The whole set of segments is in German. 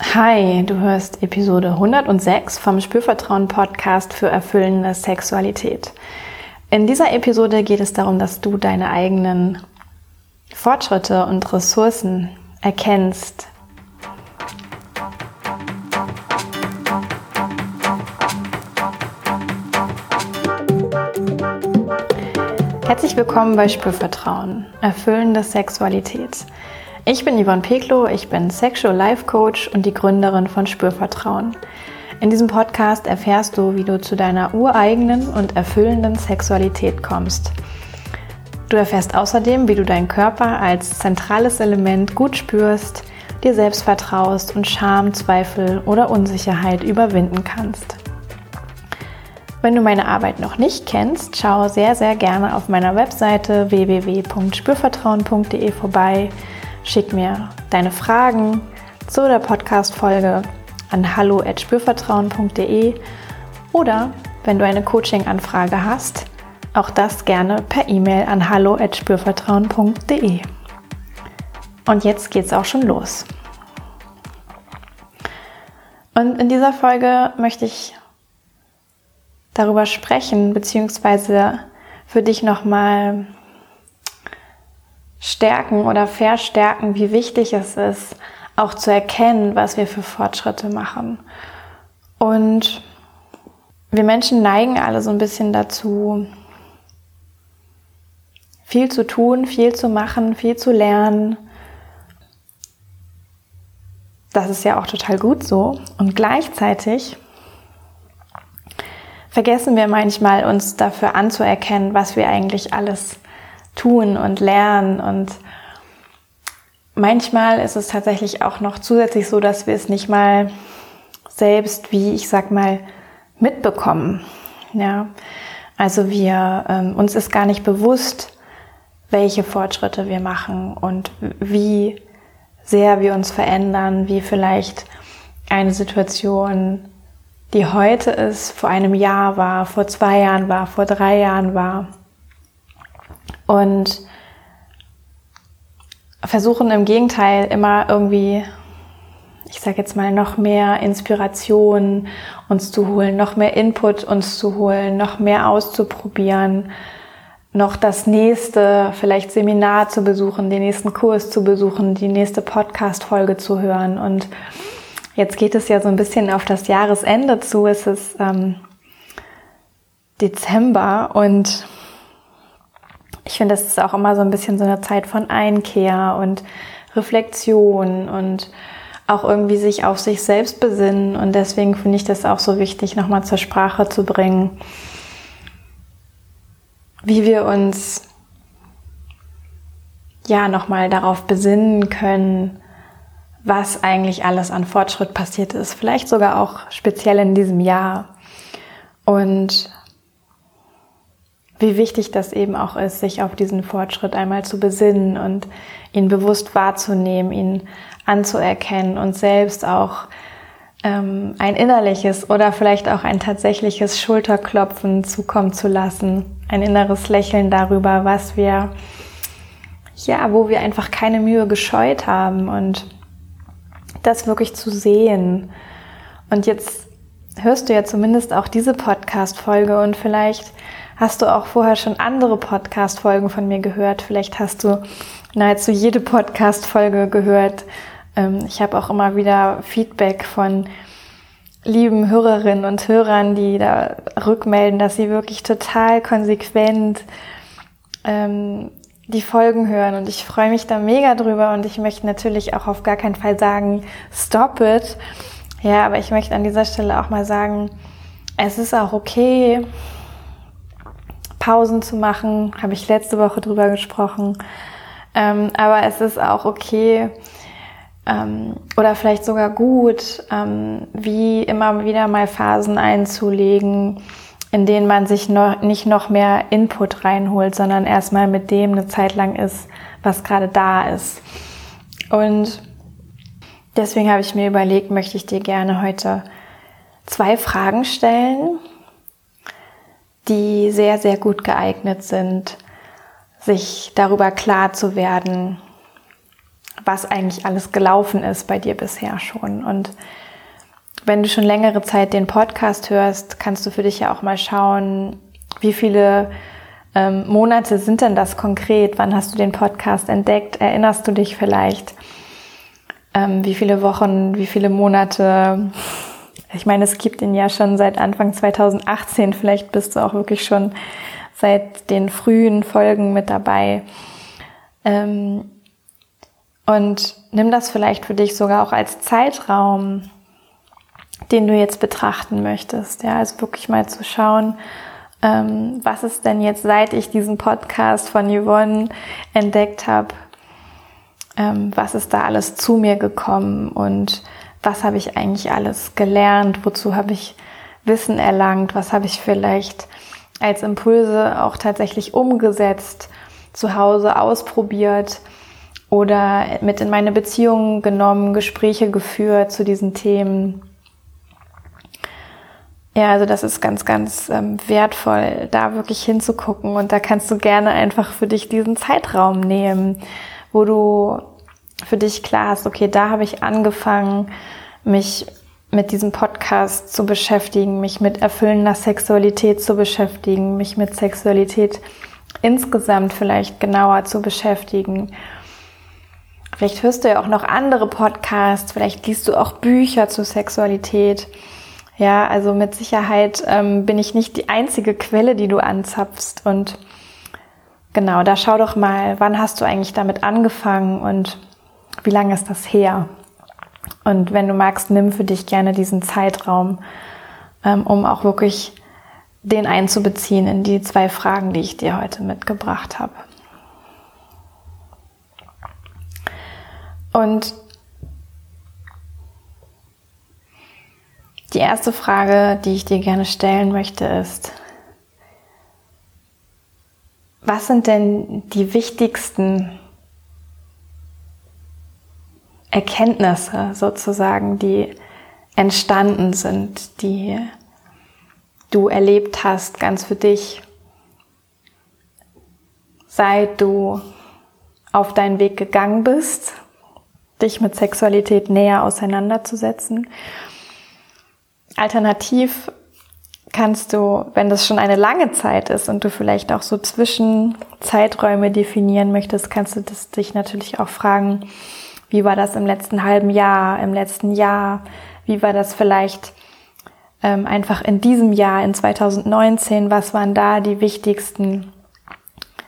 Hi, du hörst Episode 106 vom Spürvertrauen Podcast für erfüllende Sexualität. In dieser Episode geht es darum, dass du deine eigenen Fortschritte und Ressourcen erkennst. Herzlich willkommen bei Spürvertrauen, erfüllende Sexualität. Ich bin Yvonne Peklo, ich bin Sexual Life Coach und die Gründerin von Spürvertrauen. In diesem Podcast erfährst du, wie du zu deiner ureigenen und erfüllenden Sexualität kommst. Du erfährst außerdem, wie du deinen Körper als zentrales Element gut spürst, dir selbst vertraust und Scham, Zweifel oder Unsicherheit überwinden kannst. Wenn du meine Arbeit noch nicht kennst, schau sehr, sehr gerne auf meiner Webseite www.spürvertrauen.de vorbei Schick mir deine Fragen zu der Podcast-Folge an hallo.spürvertrauen.de oder wenn du eine Coaching-Anfrage hast, auch das gerne per E-Mail an hallo.spürvertrauen.de. Und jetzt geht's auch schon los. Und in dieser Folge möchte ich darüber sprechen, beziehungsweise für dich nochmal stärken oder verstärken, wie wichtig es ist, auch zu erkennen, was wir für Fortschritte machen. Und wir Menschen neigen alle so ein bisschen dazu, viel zu tun, viel zu machen, viel zu lernen. Das ist ja auch total gut so. Und gleichzeitig vergessen wir manchmal, uns dafür anzuerkennen, was wir eigentlich alles tun und lernen. Und manchmal ist es tatsächlich auch noch zusätzlich so, dass wir es nicht mal selbst, wie ich sag mal, mitbekommen. Ja, also wir ähm, uns ist gar nicht bewusst, welche Fortschritte wir machen und wie sehr wir uns verändern, wie vielleicht eine Situation, die heute ist, vor einem Jahr war, vor zwei Jahren war, vor drei Jahren war und versuchen im Gegenteil immer irgendwie, ich sage jetzt mal, noch mehr Inspiration uns zu holen, noch mehr Input uns zu holen, noch mehr auszuprobieren, noch das nächste vielleicht Seminar zu besuchen, den nächsten Kurs zu besuchen, die nächste Podcast-Folge zu hören. Und jetzt geht es ja so ein bisschen auf das Jahresende zu. Es ist ähm, Dezember und ich finde, das ist auch immer so ein bisschen so eine Zeit von Einkehr und Reflexion und auch irgendwie sich auf sich selbst besinnen. Und deswegen finde ich das auch so wichtig, nochmal zur Sprache zu bringen, wie wir uns ja nochmal darauf besinnen können, was eigentlich alles an Fortschritt passiert ist. Vielleicht sogar auch speziell in diesem Jahr. Und wie wichtig das eben auch ist, sich auf diesen Fortschritt einmal zu besinnen und ihn bewusst wahrzunehmen, ihn anzuerkennen und selbst auch ähm, ein innerliches oder vielleicht auch ein tatsächliches Schulterklopfen zukommen zu lassen, ein inneres Lächeln darüber, was wir, ja, wo wir einfach keine Mühe gescheut haben und das wirklich zu sehen. Und jetzt hörst du ja zumindest auch diese Podcast-Folge und vielleicht hast du auch vorher schon andere Podcast-Folgen von mir gehört. Vielleicht hast du nahezu jede Podcast-Folge gehört. Ähm, ich habe auch immer wieder Feedback von lieben Hörerinnen und Hörern, die da rückmelden, dass sie wirklich total konsequent ähm, die Folgen hören und ich freue mich da mega drüber und ich möchte natürlich auch auf gar keinen Fall sagen, stop it. Ja, aber ich möchte an dieser Stelle auch mal sagen, es ist auch okay, Pausen zu machen, habe ich letzte Woche drüber gesprochen. Ähm, aber es ist auch okay ähm, oder vielleicht sogar gut, ähm, wie immer wieder mal Phasen einzulegen, in denen man sich noch, nicht noch mehr Input reinholt, sondern erstmal mit dem eine Zeit lang ist, was gerade da ist. Und deswegen habe ich mir überlegt, möchte ich dir gerne heute zwei Fragen stellen, die sehr, sehr gut geeignet sind, sich darüber klar zu werden, was eigentlich alles gelaufen ist bei dir bisher schon. Und wenn du schon längere Zeit den Podcast hörst, kannst du für dich ja auch mal schauen, wie viele ähm, Monate sind denn das konkret? Wann hast du den Podcast entdeckt? Erinnerst du dich vielleicht? Ähm, wie viele Wochen, wie viele Monate? Ich meine, es gibt ihn ja schon seit Anfang 2018. Vielleicht bist du auch wirklich schon seit den frühen Folgen mit dabei. Ähm, und nimm das vielleicht für dich sogar auch als Zeitraum, den du jetzt betrachten möchtest. Ja, also wirklich mal zu schauen, ähm, was ist denn jetzt, seit ich diesen Podcast von Yvonne entdeckt habe, ähm, was ist da alles zu mir gekommen und was habe ich eigentlich alles gelernt, wozu habe ich Wissen erlangt, was habe ich vielleicht als Impulse auch tatsächlich umgesetzt, zu Hause ausprobiert oder mit in meine Beziehungen genommen, Gespräche geführt zu diesen Themen. Ja, also das ist ganz, ganz ähm, wertvoll, da wirklich hinzugucken und da kannst du gerne einfach für dich diesen Zeitraum nehmen, wo du für dich klar hast, okay, da habe ich angefangen, mich mit diesem Podcast zu beschäftigen, mich mit erfüllender Sexualität zu beschäftigen, mich mit Sexualität insgesamt vielleicht genauer zu beschäftigen. Vielleicht hörst du ja auch noch andere Podcasts, vielleicht liest du auch Bücher zur Sexualität. Ja, also mit Sicherheit ähm, bin ich nicht die einzige Quelle, die du anzapfst. Und genau, da schau doch mal, wann hast du eigentlich damit angefangen und wie lange ist das her? Und wenn du magst, nimm für dich gerne diesen Zeitraum, ähm, um auch wirklich den einzubeziehen in die zwei Fragen, die ich dir heute mitgebracht habe. Und die erste Frage, die ich dir gerne stellen möchte, ist, was sind denn die wichtigsten Erkenntnisse sozusagen, die entstanden sind, die du erlebt hast, ganz für dich, seit du auf deinen Weg gegangen bist, dich mit Sexualität näher auseinanderzusetzen. Alternativ kannst du, wenn das schon eine lange Zeit ist und du vielleicht auch so Zwischenzeiträume definieren möchtest, kannst du das dich natürlich auch fragen, wie war das im letzten halben Jahr, im letzten Jahr? Wie war das vielleicht ähm, einfach in diesem Jahr, in 2019? Was waren da die wichtigsten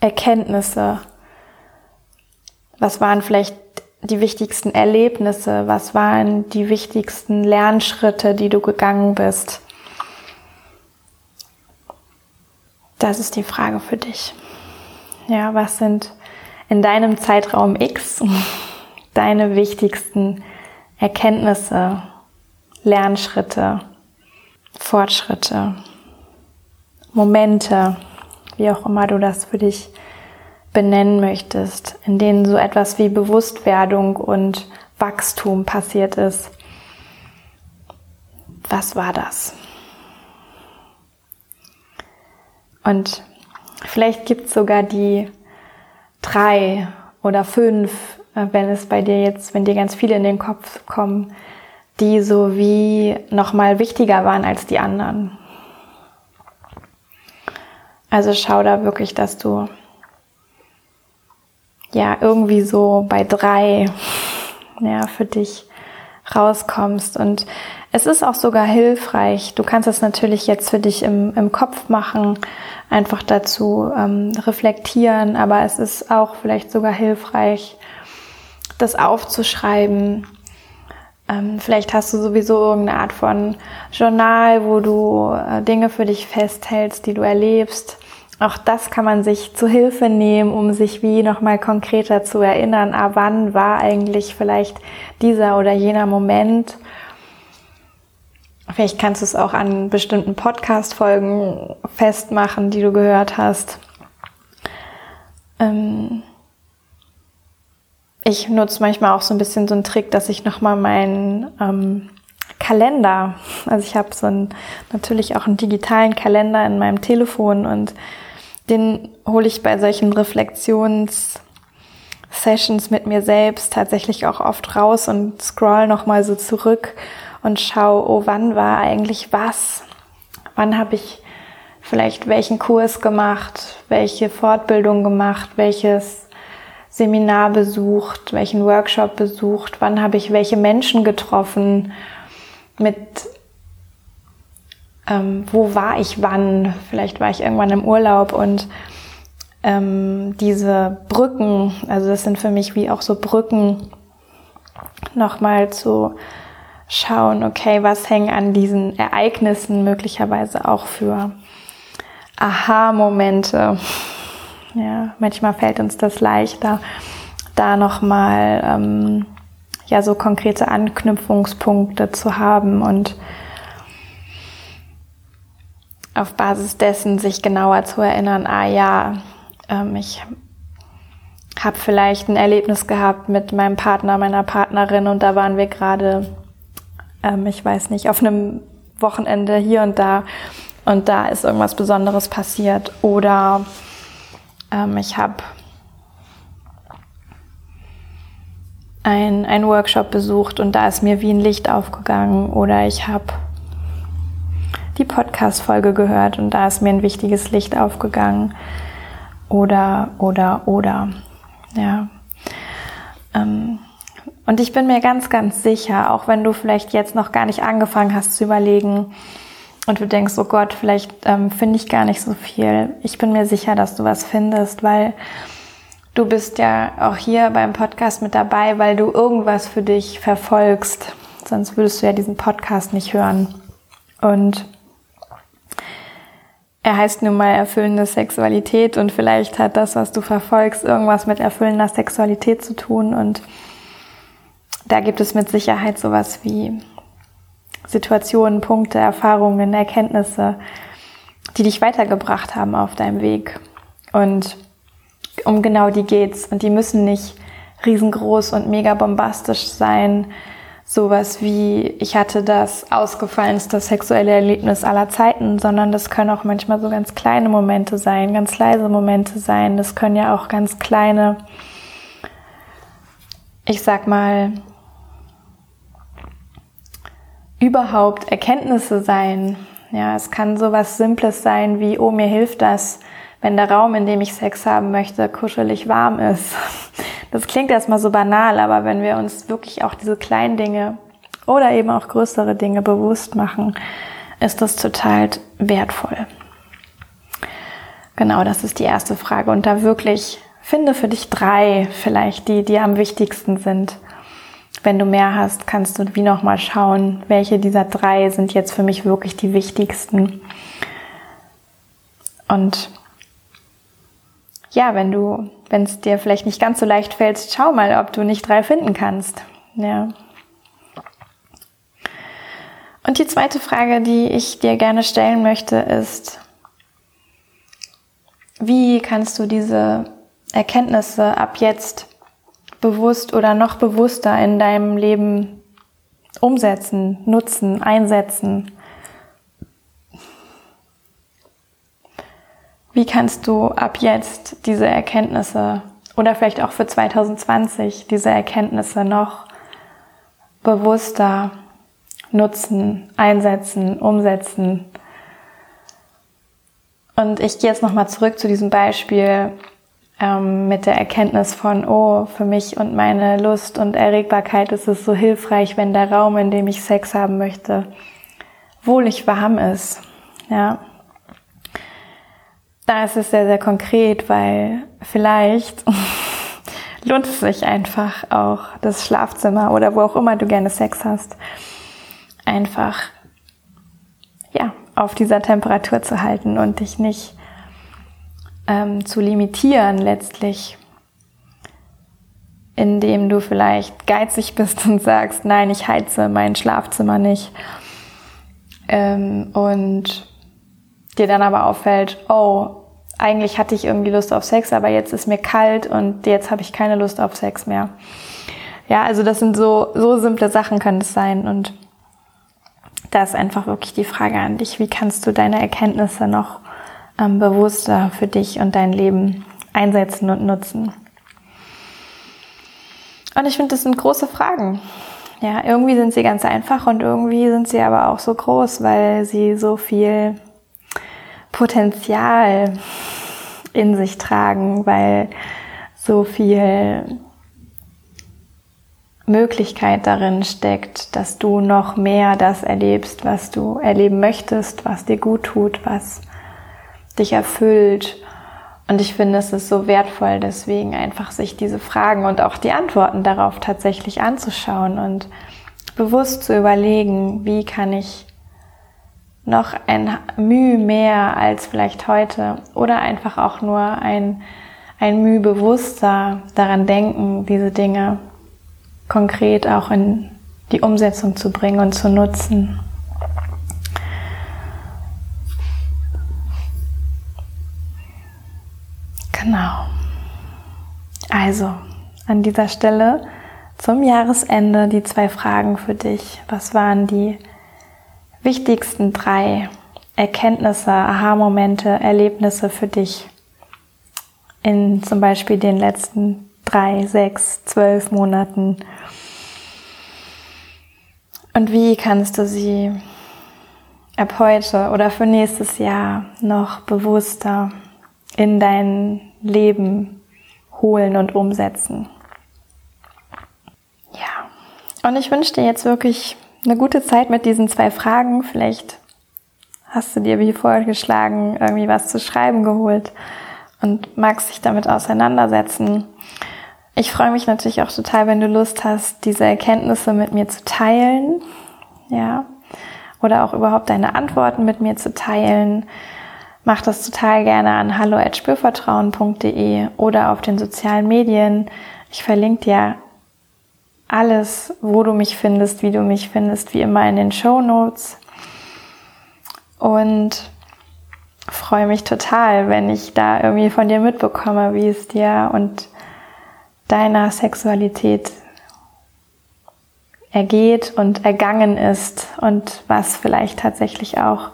Erkenntnisse? Was waren vielleicht die wichtigsten Erlebnisse? Was waren die wichtigsten Lernschritte, die du gegangen bist? Das ist die Frage für dich. Ja, was sind in deinem Zeitraum X deine wichtigsten Erkenntnisse, Lernschritte, Fortschritte, Momente, wie auch immer du das für dich benennen möchtest, in denen so etwas wie Bewusstwerdung und Wachstum passiert ist. Was war das? Und vielleicht gibt es sogar die drei oder fünf wenn es bei dir jetzt, wenn dir ganz viele in den Kopf kommen, die so wie nochmal wichtiger waren als die anderen. Also schau da wirklich, dass du ja irgendwie so bei drei ja für dich rauskommst und es ist auch sogar hilfreich. Du kannst es natürlich jetzt für dich im, im Kopf machen, einfach dazu ähm, reflektieren, aber es ist auch vielleicht sogar hilfreich, das aufzuschreiben. Ähm, vielleicht hast du sowieso irgendeine Art von Journal, wo du äh, Dinge für dich festhältst, die du erlebst. Auch das kann man sich zu Hilfe nehmen, um sich wie nochmal konkreter zu erinnern, ah, wann war eigentlich vielleicht dieser oder jener Moment. Vielleicht kannst du es auch an bestimmten Podcast-Folgen festmachen, die du gehört hast. Ähm, ich nutze manchmal auch so ein bisschen so einen Trick, dass ich nochmal meinen ähm, Kalender, also ich habe so einen, natürlich auch einen digitalen Kalender in meinem Telefon und den hole ich bei solchen Reflexionsthemen Sessions mit mir selbst tatsächlich auch oft raus und scroll nochmal so zurück und schau, oh, wann war eigentlich was? Wann habe ich vielleicht welchen Kurs gemacht, welche Fortbildung gemacht, welches Seminar besucht, welchen Workshop besucht, wann habe ich welche Menschen getroffen, mit ähm, wo war ich wann, vielleicht war ich irgendwann im Urlaub und ähm, diese Brücken, also das sind für mich wie auch so Brücken, nochmal zu schauen, okay, was hängen an diesen Ereignissen möglicherweise auch für Aha-Momente. Ja, manchmal fällt uns das leichter, da nochmal ähm, ja so konkrete Anknüpfungspunkte zu haben und auf Basis dessen sich genauer zu erinnern, ah ja, ähm, ich habe vielleicht ein Erlebnis gehabt mit meinem Partner, meiner Partnerin und da waren wir gerade, ähm, ich weiß nicht, auf einem Wochenende hier und da und da ist irgendwas Besonderes passiert oder ähm, ich habe ein, ein Workshop besucht und da ist mir wie ein Licht aufgegangen oder ich habe die Podcast-Folge gehört und da ist mir ein wichtiges Licht aufgegangen oder, oder, oder. Ja. Ähm, und ich bin mir ganz, ganz sicher, auch wenn du vielleicht jetzt noch gar nicht angefangen hast zu überlegen und du denkst, oh Gott, vielleicht ähm, finde ich gar nicht so viel. Ich bin mir sicher, dass du was findest, weil du bist ja auch hier beim Podcast mit dabei, weil du irgendwas für dich verfolgst. Sonst würdest du ja diesen Podcast nicht hören. Und er heißt nun mal erfüllende Sexualität und vielleicht hat das, was du verfolgst, irgendwas mit erfüllender Sexualität zu tun und da gibt es mit Sicherheit sowas wie Situationen, Punkte, Erfahrungen, Erkenntnisse, die dich weitergebracht haben auf deinem Weg. Und um genau die geht's. Und die müssen nicht riesengroß und mega bombastisch sein, sowas wie, ich hatte das ausgefallenste sexuelle Erlebnis aller Zeiten, sondern das können auch manchmal so ganz kleine Momente sein, ganz leise Momente sein. Das können ja auch ganz kleine, ich sag mal, überhaupt Erkenntnisse sein. Ja, es kann sowas Simples sein wie, oh, mir hilft das, wenn der Raum, in dem ich Sex haben möchte, kuschelig warm ist. Das klingt erstmal so banal, aber wenn wir uns wirklich auch diese kleinen Dinge oder eben auch größere Dinge bewusst machen, ist das total wertvoll. Genau, das ist die erste Frage. Und da wirklich finde für dich drei vielleicht, die, die am wichtigsten sind. Wenn du mehr hast, kannst du wie nochmal schauen, welche dieser drei sind jetzt für mich wirklich die wichtigsten. Und ja, wenn du, wenn es dir vielleicht nicht ganz so leicht fällt, schau mal, ob du nicht drei finden kannst. Ja. Und die zweite Frage, die ich dir gerne stellen möchte, ist, wie kannst du diese Erkenntnisse ab jetzt bewusst oder noch bewusster in deinem Leben umsetzen, nutzen, einsetzen? Wie kannst du ab jetzt diese Erkenntnisse oder vielleicht auch für 2020 diese Erkenntnisse noch bewusster nutzen, einsetzen, umsetzen? Und ich gehe jetzt nochmal zurück zu diesem Beispiel ähm, mit der Erkenntnis von, oh, für mich und meine Lust und Erregbarkeit ist es so hilfreich, wenn der Raum, in dem ich Sex haben möchte, wohlig warm ist. Ja, da ist es sehr, sehr konkret, weil vielleicht lohnt es sich einfach auch das Schlafzimmer oder wo auch immer du gerne Sex hast, einfach ja auf dieser Temperatur zu halten und dich nicht ähm, zu limitieren letztlich, indem du vielleicht geizig bist und sagst, nein, ich heize mein Schlafzimmer nicht ähm, und dir dann aber auffällt, oh, eigentlich hatte ich irgendwie Lust auf Sex, aber jetzt ist mir kalt und jetzt habe ich keine Lust auf Sex mehr. Ja, also das sind so, so simple Sachen können es sein und da ist einfach wirklich die Frage an dich, wie kannst du deine Erkenntnisse noch ähm, bewusster für dich und dein Leben einsetzen und nutzen. Und ich finde, das sind große Fragen. Ja, irgendwie sind sie ganz einfach und irgendwie sind sie aber auch so groß, weil sie so viel Potenzial in sich tragen, weil so viel Möglichkeit darin steckt, dass du noch mehr das erlebst, was du erleben möchtest, was dir gut tut, was dich erfüllt. Und ich finde, es ist so wertvoll, deswegen einfach sich diese Fragen und auch die Antworten darauf tatsächlich anzuschauen und bewusst zu überlegen, wie kann ich noch ein Mühe mehr als vielleicht heute oder einfach auch nur ein, ein Mühe bewusster daran denken, diese Dinge konkret auch in die Umsetzung zu bringen und zu nutzen. Genau. Also, an dieser Stelle zum Jahresende die zwei Fragen für dich. Was waren die wichtigsten drei Erkenntnisse, Aha-Momente, Erlebnisse für dich in zum Beispiel den letzten drei, sechs, zwölf Monaten? Und wie kannst du sie ab heute oder für nächstes Jahr noch bewusster in dein Leben holen und umsetzen? Ja. Und ich wünsche dir jetzt wirklich eine gute Zeit mit diesen zwei Fragen. Vielleicht hast du dir wie vorgeschlagen irgendwie was zu schreiben geholt und magst dich damit auseinandersetzen. Ich freue mich natürlich auch total, wenn du Lust hast, diese Erkenntnisse mit mir zu teilen. Ja. Oder auch überhaupt deine Antworten mit mir zu teilen. Mach das total gerne an hallo@spürvertrauen.de oder auf den sozialen Medien. Ich verlinke dir alles, wo du mich findest, wie du mich findest, wie immer in den Show Notes. Und freue mich total, wenn ich da irgendwie von dir mitbekomme, wie es dir und deiner Sexualität ergeht und ergangen ist und was vielleicht tatsächlich auch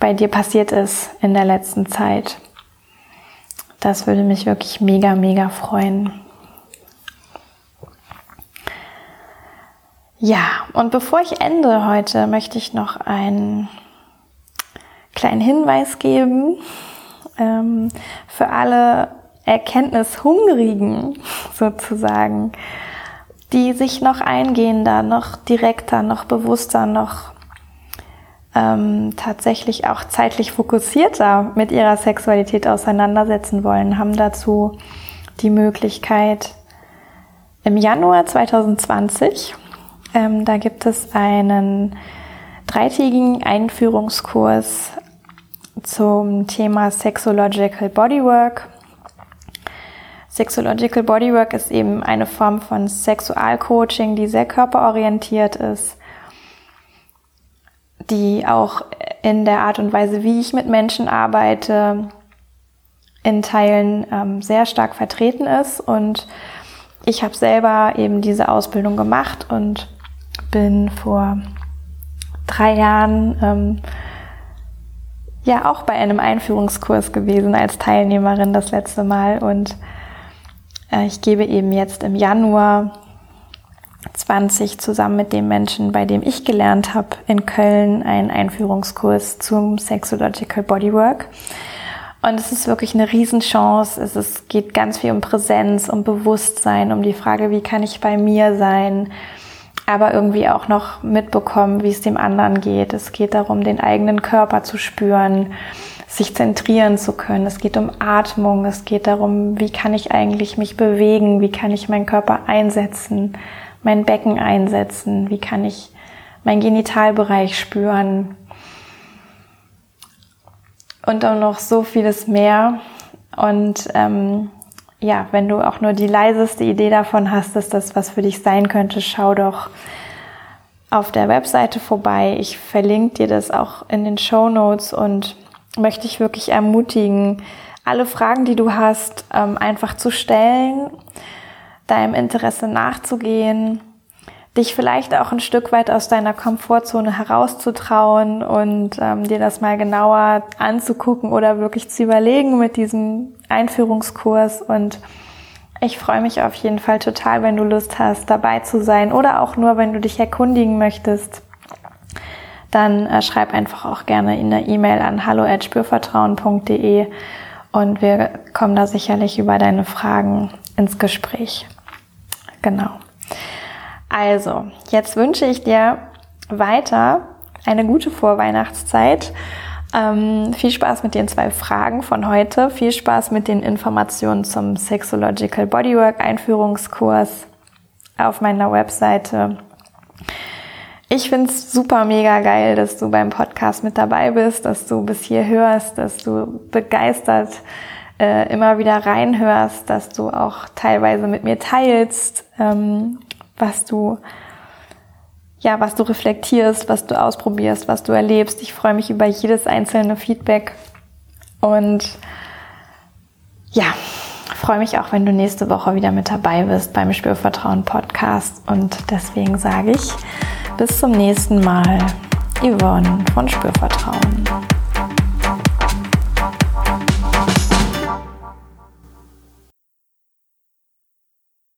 bei dir passiert ist in der letzten Zeit. Das würde mich wirklich mega, mega freuen. Ja, und bevor ich ende heute, möchte ich noch einen kleinen Hinweis geben ähm, für alle Erkenntnishungrigen sozusagen, die sich noch eingehender, noch direkter, noch bewusster, noch ähm, tatsächlich auch zeitlich fokussierter mit ihrer Sexualität auseinandersetzen wollen, haben dazu die Möglichkeit im Januar 2020. Ähm, da gibt es einen dreitägigen Einführungskurs zum Thema Sexological Bodywork. Sexological Bodywork ist eben eine Form von Sexualcoaching, die sehr körperorientiert ist, die auch in der Art und Weise, wie ich mit Menschen arbeite, in Teilen ähm, sehr stark vertreten ist. Und ich habe selber eben diese Ausbildung gemacht und bin vor drei Jahren ähm, ja auch bei einem Einführungskurs gewesen als Teilnehmerin das letzte Mal und äh, ich gebe eben jetzt im Januar 20 zusammen mit dem Menschen, bei dem ich gelernt habe, in Köln einen Einführungskurs zum Sexological Bodywork. Und es ist wirklich eine Riesenchance. Es ist, geht ganz viel um Präsenz, um Bewusstsein, um die Frage, wie kann ich bei mir sein, aber irgendwie auch noch mitbekommen, wie es dem anderen geht. Es geht darum, den eigenen Körper zu spüren, sich zentrieren zu können. Es geht um Atmung. Es geht darum, wie kann ich eigentlich mich bewegen? Wie kann ich meinen Körper einsetzen? Mein Becken einsetzen? Wie kann ich meinen Genitalbereich spüren? Und auch noch so vieles mehr. Und ähm, ja, wenn du auch nur die leiseste Idee davon hast, dass das was für dich sein könnte, schau doch auf der Webseite vorbei. Ich verlinke dir das auch in den Show Notes und möchte dich wirklich ermutigen, alle Fragen, die du hast, ähm, einfach zu stellen, deinem Interesse nachzugehen dich vielleicht auch ein Stück weit aus deiner Komfortzone herauszutrauen und ähm, dir das mal genauer anzugucken oder wirklich zu überlegen mit diesem Einführungskurs und Ich freue mich auf jeden Fall total, wenn du Lust hast, dabei zu sein oder auch nur, wenn du dich erkundigen möchtest. Dann äh, schreib einfach auch gerne in der E-Mail an hallo@spürvertrauen.de und wir kommen da sicherlich über deine Fragen ins Gespräch. Genau. Also, jetzt wünsche ich dir weiter eine gute Vorweihnachtszeit. Ähm, viel Spaß mit den zwei Fragen von heute. Viel Spaß mit den Informationen zum Sexological Bodywork Einführungskurs auf meiner Webseite. Ich finde es super mega geil, dass du beim Podcast mit dabei bist, dass du bis hier hörst, dass du begeistert äh, immer wieder reinhörst, dass du auch teilweise mit mir teilst, ähm, was du ja, was du reflektierst, was du ausprobierst, was du erlebst. Ich freue mich über jedes einzelne Feedback und ja, freue mich auch, wenn du nächste Woche wieder mit dabei bist beim Spürvertrauen Podcast und deswegen sage ich bis zum nächsten Mal. Yvonne von Spürvertrauen.